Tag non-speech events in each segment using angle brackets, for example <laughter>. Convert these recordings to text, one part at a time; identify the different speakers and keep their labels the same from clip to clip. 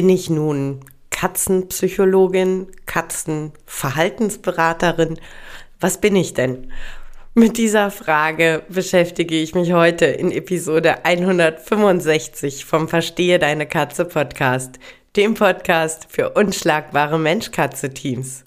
Speaker 1: bin ich nun Katzenpsychologin, Katzenverhaltensberaterin? Was bin ich denn? Mit dieser Frage beschäftige ich mich heute in Episode 165 vom Verstehe deine Katze Podcast, dem Podcast für unschlagbare Mensch-Katze-Teams.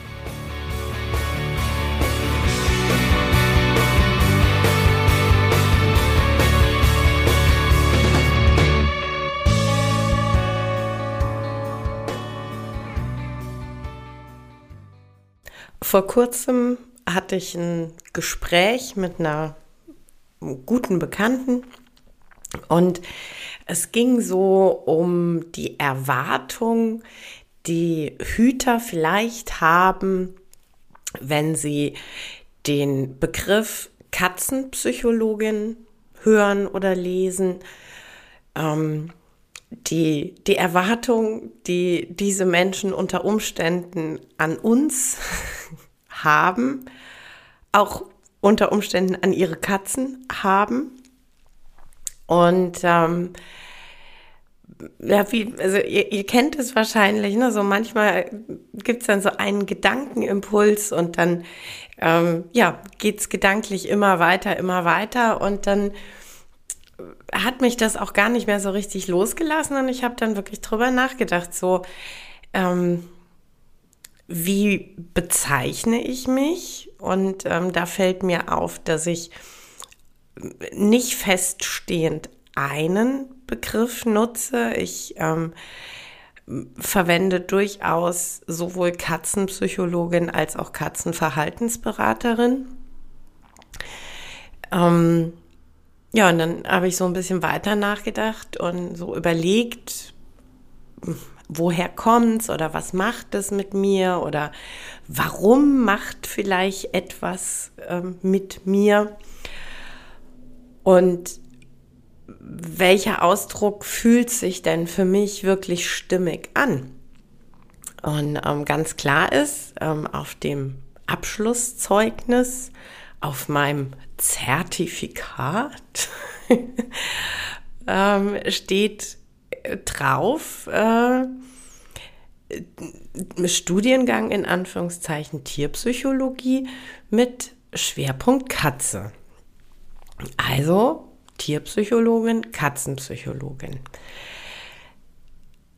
Speaker 1: Vor kurzem hatte ich ein Gespräch mit einer guten Bekannten und es ging so um die Erwartung, die Hüter vielleicht haben, wenn sie den Begriff Katzenpsychologin hören oder lesen. Ähm, die, die Erwartung, die diese Menschen unter Umständen an uns haben, auch unter Umständen an ihre Katzen haben. Und ähm, ja, wie, also ihr, ihr kennt es wahrscheinlich, ne? So manchmal gibt es dann so einen Gedankenimpuls und dann ähm, ja, geht es gedanklich immer weiter, immer weiter und dann hat mich das auch gar nicht mehr so richtig losgelassen und ich habe dann wirklich drüber nachgedacht, so ähm, wie bezeichne ich mich? Und ähm, da fällt mir auf, dass ich nicht feststehend einen Begriff nutze. Ich ähm, verwende durchaus sowohl Katzenpsychologin als auch Katzenverhaltensberaterin. Ähm, ja, und dann habe ich so ein bisschen weiter nachgedacht und so überlegt, woher kommt's oder was macht es mit mir oder warum macht vielleicht etwas ähm, mit mir und welcher Ausdruck fühlt sich denn für mich wirklich stimmig an? Und ähm, ganz klar ist, ähm, auf dem Abschlusszeugnis auf meinem Zertifikat <laughs> ähm, steht drauf äh, Studiengang in Anführungszeichen Tierpsychologie mit Schwerpunkt Katze. Also Tierpsychologin, Katzenpsychologin.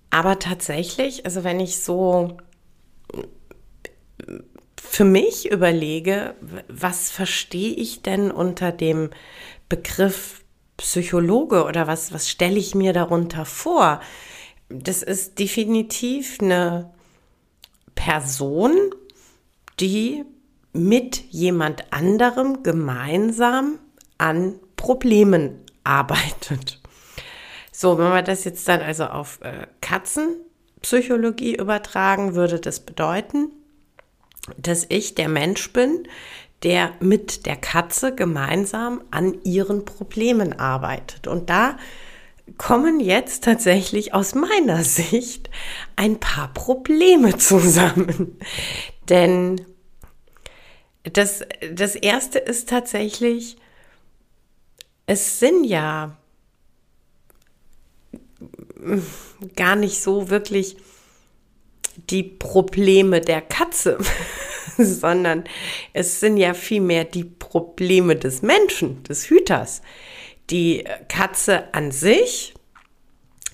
Speaker 1: Aber tatsächlich, also wenn ich so für mich überlege, was verstehe ich denn unter dem Begriff Psychologe oder was, was stelle ich mir darunter vor? Das ist definitiv eine Person, die mit jemand anderem gemeinsam an Problemen arbeitet. So, wenn wir das jetzt dann also auf äh, Katzenpsychologie übertragen, würde das bedeuten, dass ich der Mensch bin, der mit der Katze gemeinsam an ihren Problemen arbeitet. Und da kommen jetzt tatsächlich aus meiner Sicht ein paar Probleme zusammen. <laughs> Denn das, das erste ist tatsächlich, es sind ja gar nicht so wirklich die Probleme der Katze, <laughs> <laughs> sondern es sind ja vielmehr die Probleme des Menschen, des Hüters. Die Katze an sich,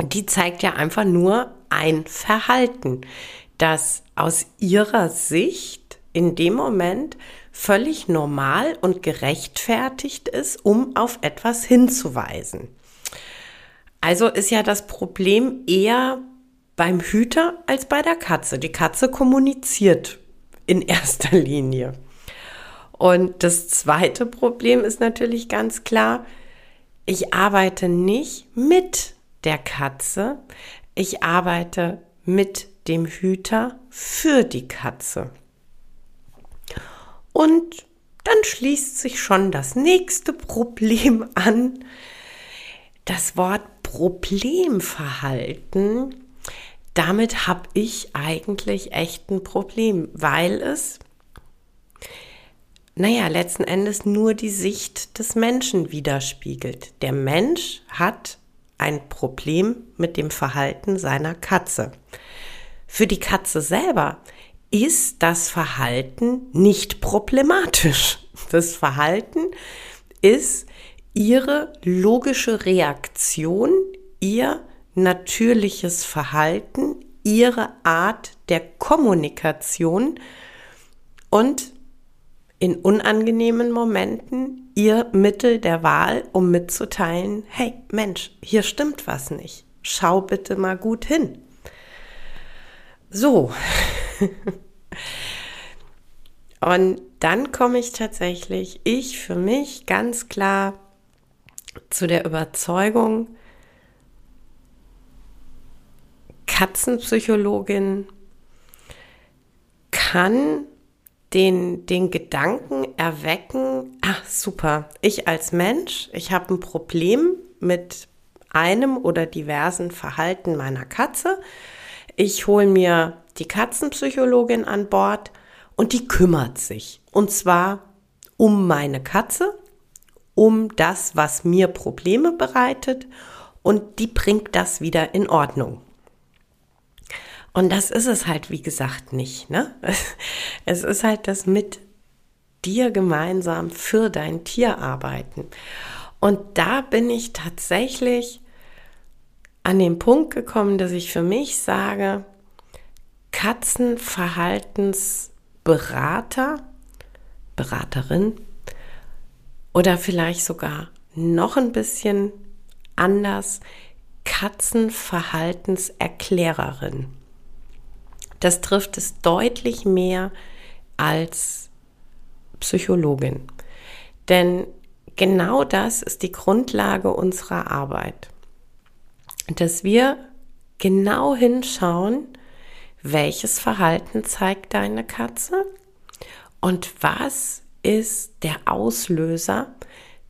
Speaker 1: die zeigt ja einfach nur ein Verhalten, das aus ihrer Sicht in dem Moment völlig normal und gerechtfertigt ist, um auf etwas hinzuweisen. Also ist ja das Problem eher beim Hüter als bei der Katze. Die Katze kommuniziert in erster Linie. Und das zweite Problem ist natürlich ganz klar, ich arbeite nicht mit der Katze, ich arbeite mit dem Hüter für die Katze. Und dann schließt sich schon das nächste Problem an. Das Wort Problemverhalten damit habe ich eigentlich echt ein Problem, weil es, naja, letzten Endes nur die Sicht des Menschen widerspiegelt. Der Mensch hat ein Problem mit dem Verhalten seiner Katze. Für die Katze selber ist das Verhalten nicht problematisch. Das Verhalten ist ihre logische Reaktion, ihr natürliches Verhalten, ihre Art der Kommunikation und in unangenehmen Momenten ihr Mittel der Wahl, um mitzuteilen, hey Mensch, hier stimmt was nicht. Schau bitte mal gut hin. So. <laughs> Und dann komme ich tatsächlich, ich für mich ganz klar zu der Überzeugung, Katzenpsychologin kann den, den Gedanken erwecken, ach super, ich als Mensch, ich habe ein Problem mit einem oder diversen Verhalten meiner Katze. Ich hole mir die Katzenpsychologin an Bord und die kümmert sich. Und zwar um meine Katze, um das, was mir Probleme bereitet und die bringt das wieder in Ordnung. Und das ist es halt, wie gesagt, nicht. Ne? <laughs> Es ist halt das mit dir gemeinsam für dein Tier arbeiten. Und da bin ich tatsächlich an den Punkt gekommen, dass ich für mich sage, Katzenverhaltensberater, Beraterin oder vielleicht sogar noch ein bisschen anders, Katzenverhaltenserklärerin das trifft es deutlich mehr als Psychologin. Denn genau das ist die Grundlage unserer Arbeit. Dass wir genau hinschauen, welches Verhalten zeigt deine Katze und was ist der Auslöser,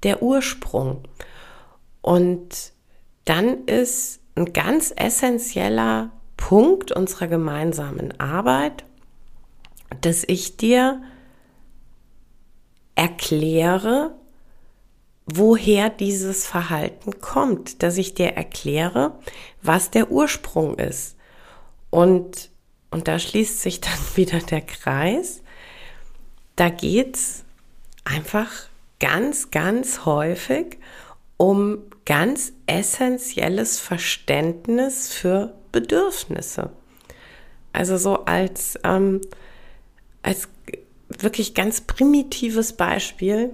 Speaker 1: der Ursprung. Und dann ist ein ganz essentieller Punkt unserer gemeinsamen Arbeit, dass ich dir erkläre, woher dieses Verhalten kommt, dass ich dir erkläre, was der Ursprung ist. Und, und da schließt sich <laughs> dann wieder der Kreis. Da geht es einfach ganz, ganz häufig um ganz essentielles Verständnis für Bedürfnisse. Also so als, ähm, als wirklich ganz primitives Beispiel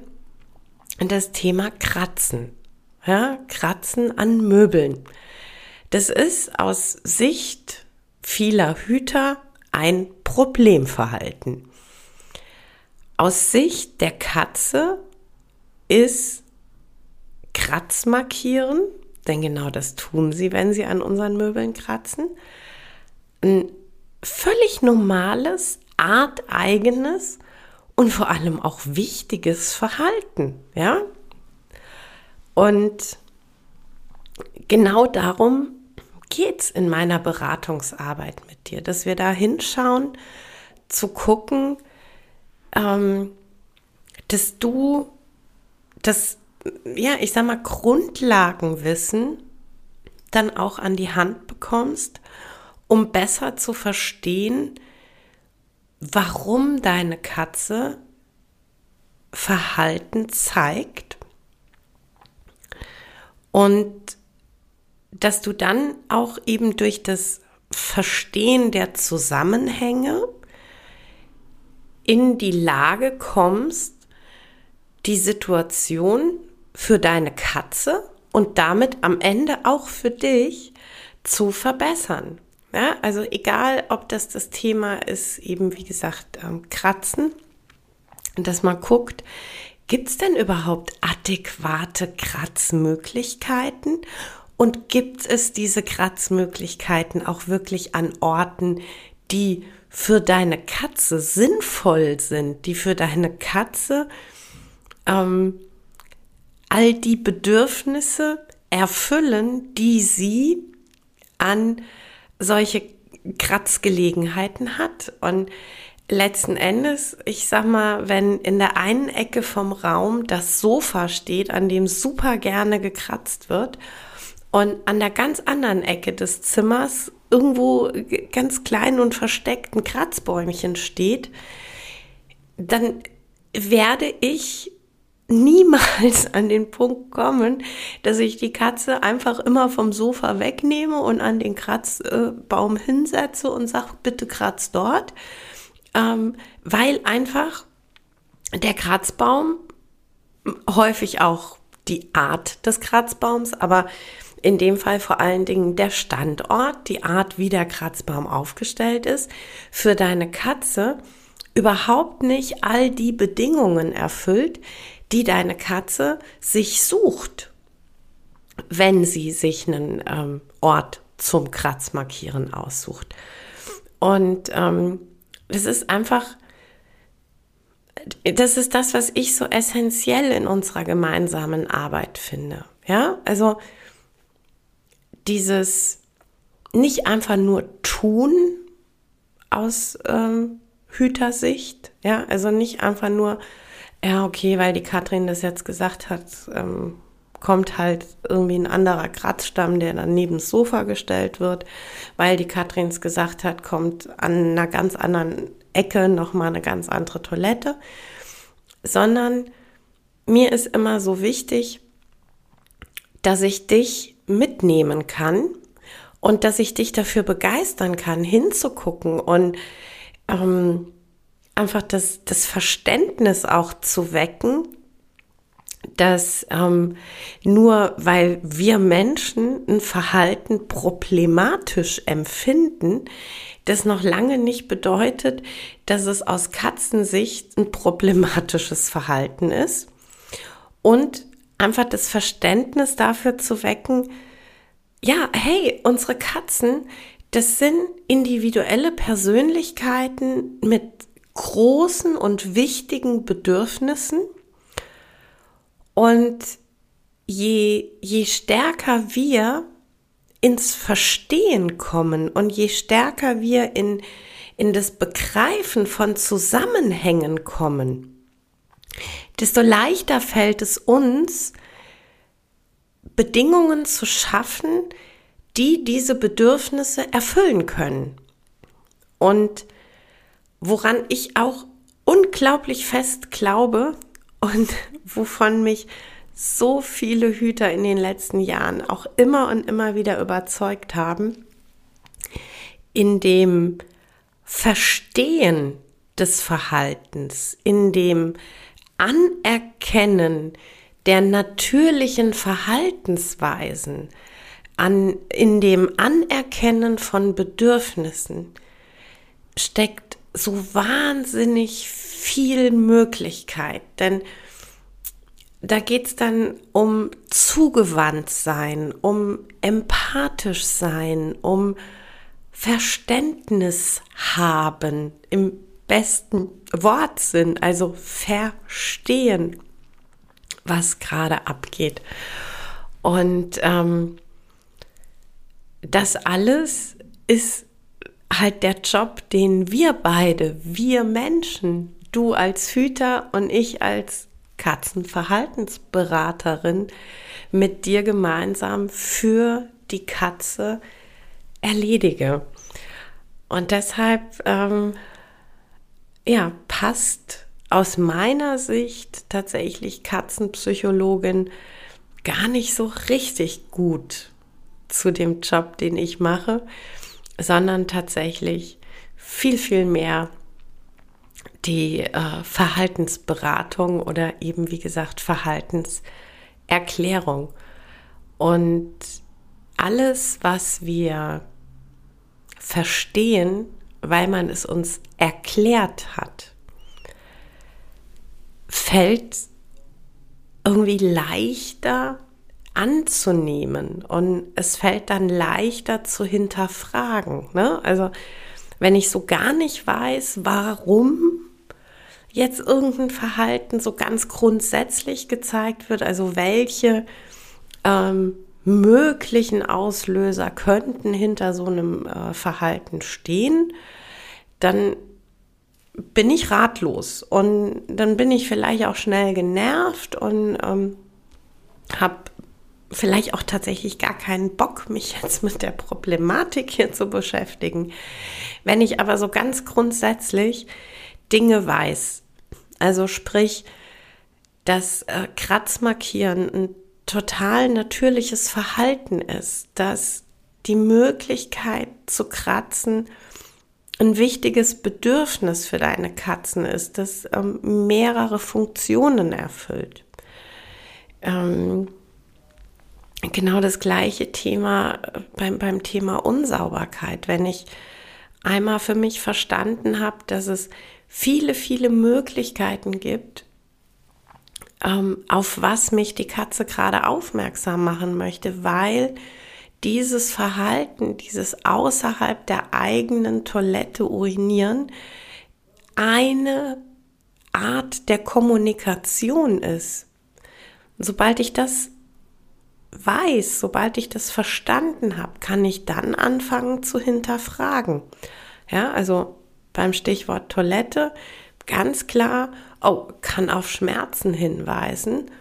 Speaker 1: das Thema Kratzen. Ja, Kratzen an Möbeln. Das ist aus Sicht vieler Hüter ein Problemverhalten. Aus Sicht der Katze ist Kratzmarkieren denn genau das tun sie, wenn sie an unseren Möbeln kratzen. Ein völlig normales, arteigenes und vor allem auch wichtiges Verhalten, ja? Und genau darum geht es in meiner Beratungsarbeit mit dir, dass wir da hinschauen, zu gucken, ähm, dass du das ja, ich sag mal, Grundlagenwissen dann auch an die Hand bekommst, um besser zu verstehen, warum deine Katze Verhalten zeigt und dass du dann auch eben durch das Verstehen der Zusammenhänge in die Lage kommst, die Situation für deine Katze und damit am Ende auch für dich zu verbessern. Ja, also egal, ob das das Thema ist, eben wie gesagt, ähm, Kratzen, dass man guckt, gibt es denn überhaupt adäquate Kratzmöglichkeiten? Und gibt es diese Kratzmöglichkeiten auch wirklich an Orten, die für deine Katze sinnvoll sind, die für deine Katze ähm, all die Bedürfnisse erfüllen, die sie an solche Kratzgelegenheiten hat. Und letzten Endes, ich sag mal, wenn in der einen Ecke vom Raum das Sofa steht, an dem super gerne gekratzt wird, und an der ganz anderen Ecke des Zimmers irgendwo ganz klein und versteckt ein Kratzbäumchen steht, dann werde ich niemals <laughs> an den Punkt kommen, dass ich die Katze einfach immer vom Sofa wegnehme und an den Kratzbaum hinsetze und sage, bitte kratz dort, ähm, weil einfach der Kratzbaum häufig auch die Art des Kratzbaums, aber in dem Fall vor allen Dingen der Standort, die Art, wie der Kratzbaum aufgestellt ist, für deine Katze überhaupt nicht all die Bedingungen erfüllt, die deine Katze sich sucht, wenn sie sich einen ähm, Ort zum Kratzmarkieren aussucht. Und ähm, das ist einfach, das ist das, was ich so essentiell in unserer gemeinsamen Arbeit finde. Ja, also dieses nicht einfach nur tun aus ähm, Hütersicht, ja, also nicht einfach nur ja, okay, weil die Katrin das jetzt gesagt hat, ähm, kommt halt irgendwie ein anderer Kratzstamm, der dann neben das Sofa gestellt wird. Weil die Katrin es gesagt hat, kommt an einer ganz anderen Ecke nochmal eine ganz andere Toilette. Sondern mir ist immer so wichtig, dass ich dich mitnehmen kann und dass ich dich dafür begeistern kann, hinzugucken und ähm, einfach das, das Verständnis auch zu wecken, dass ähm, nur weil wir Menschen ein Verhalten problematisch empfinden, das noch lange nicht bedeutet, dass es aus Katzensicht ein problematisches Verhalten ist. Und einfach das Verständnis dafür zu wecken, ja, hey, unsere Katzen, das sind individuelle Persönlichkeiten mit großen und wichtigen Bedürfnissen. Und je, je stärker wir ins Verstehen kommen und je stärker wir in, in das Begreifen von Zusammenhängen kommen, desto leichter fällt es uns, Bedingungen zu schaffen, die diese Bedürfnisse erfüllen können. Und woran ich auch unglaublich fest glaube und <laughs> wovon mich so viele Hüter in den letzten Jahren auch immer und immer wieder überzeugt haben, in dem Verstehen des Verhaltens, in dem Anerkennen der natürlichen Verhaltensweisen, an, in dem Anerkennen von Bedürfnissen steckt so wahnsinnig viel Möglichkeit, denn da geht es dann um zugewandt sein, um empathisch sein, um Verständnis haben im besten Wortsinn, also verstehen, was gerade abgeht. Und ähm, das alles ist halt der Job, den wir beide, wir Menschen, du als Hüter und ich als Katzenverhaltensberaterin mit dir gemeinsam für die Katze erledige. Und deshalb, ähm, ja, passt aus meiner Sicht tatsächlich Katzenpsychologin gar nicht so richtig gut zu dem Job, den ich mache sondern tatsächlich viel, viel mehr die äh, Verhaltensberatung oder eben, wie gesagt, Verhaltenserklärung. Und alles, was wir verstehen, weil man es uns erklärt hat, fällt irgendwie leichter anzunehmen und es fällt dann leichter zu hinterfragen. Ne? Also wenn ich so gar nicht weiß, warum jetzt irgendein Verhalten so ganz grundsätzlich gezeigt wird, also welche ähm, möglichen Auslöser könnten hinter so einem äh, Verhalten stehen, dann bin ich ratlos und dann bin ich vielleicht auch schnell genervt und ähm, habe vielleicht auch tatsächlich gar keinen Bock, mich jetzt mit der Problematik hier zu beschäftigen. Wenn ich aber so ganz grundsätzlich Dinge weiß, also sprich, dass äh, Kratzmarkieren ein total natürliches Verhalten ist, dass die Möglichkeit zu kratzen ein wichtiges Bedürfnis für deine Katzen ist, das ähm, mehrere Funktionen erfüllt. Ähm, genau das gleiche Thema äh, beim, beim Thema Unsauberkeit. Wenn ich einmal für mich verstanden habe, dass es viele, viele Möglichkeiten gibt, ähm, auf was mich die Katze gerade aufmerksam machen möchte, weil dieses Verhalten, dieses außerhalb der eigenen Toilette urinieren, eine Art der Kommunikation ist. Sobald ich das weiß, sobald ich das verstanden habe, kann ich dann anfangen zu hinterfragen. Ja, also beim Stichwort Toilette ganz klar, oh, kann auf Schmerzen hinweisen.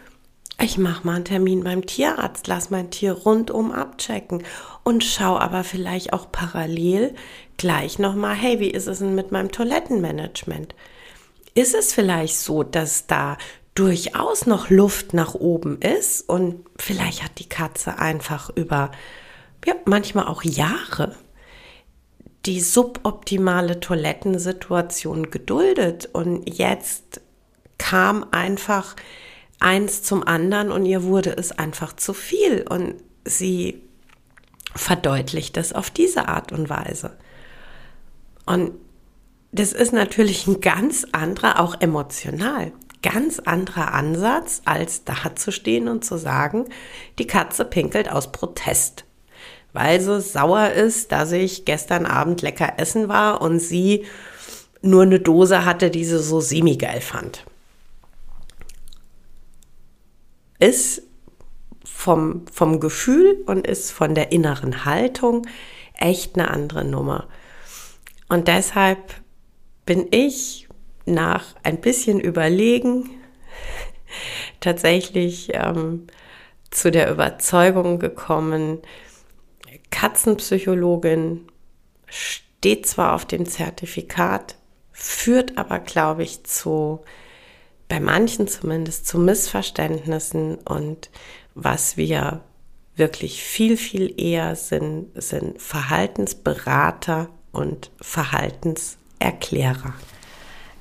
Speaker 1: Ich mache mal einen Termin beim Tierarzt, lass mein Tier rundum abchecken und schau aber vielleicht auch parallel gleich nochmal, hey, wie ist es denn mit meinem Toilettenmanagement? Ist es vielleicht so, dass da durchaus noch Luft nach oben ist. Und vielleicht hat die Katze einfach über, ja, manchmal auch Jahre die suboptimale Toilettensituation geduldet. Und jetzt kam einfach eins zum anderen und ihr wurde es einfach zu viel. Und sie verdeutlicht es auf diese Art und Weise. Und das ist natürlich ein ganz anderer, auch emotional, ganz anderer Ansatz, als da zu stehen und zu sagen, die Katze pinkelt aus Protest weil sie sauer ist, dass ich gestern Abend lecker essen war und sie nur eine Dose hatte, die sie so semi-geil fand. Ist vom, vom Gefühl und ist von der inneren Haltung echt eine andere Nummer. Und deshalb bin ich nach ein bisschen Überlegen tatsächlich ähm, zu der Überzeugung gekommen, Katzenpsychologin, steht zwar auf dem Zertifikat, führt aber, glaube ich, zu, bei manchen zumindest, zu Missverständnissen und was wir wirklich viel, viel eher sind, sind Verhaltensberater und Verhaltenserklärer.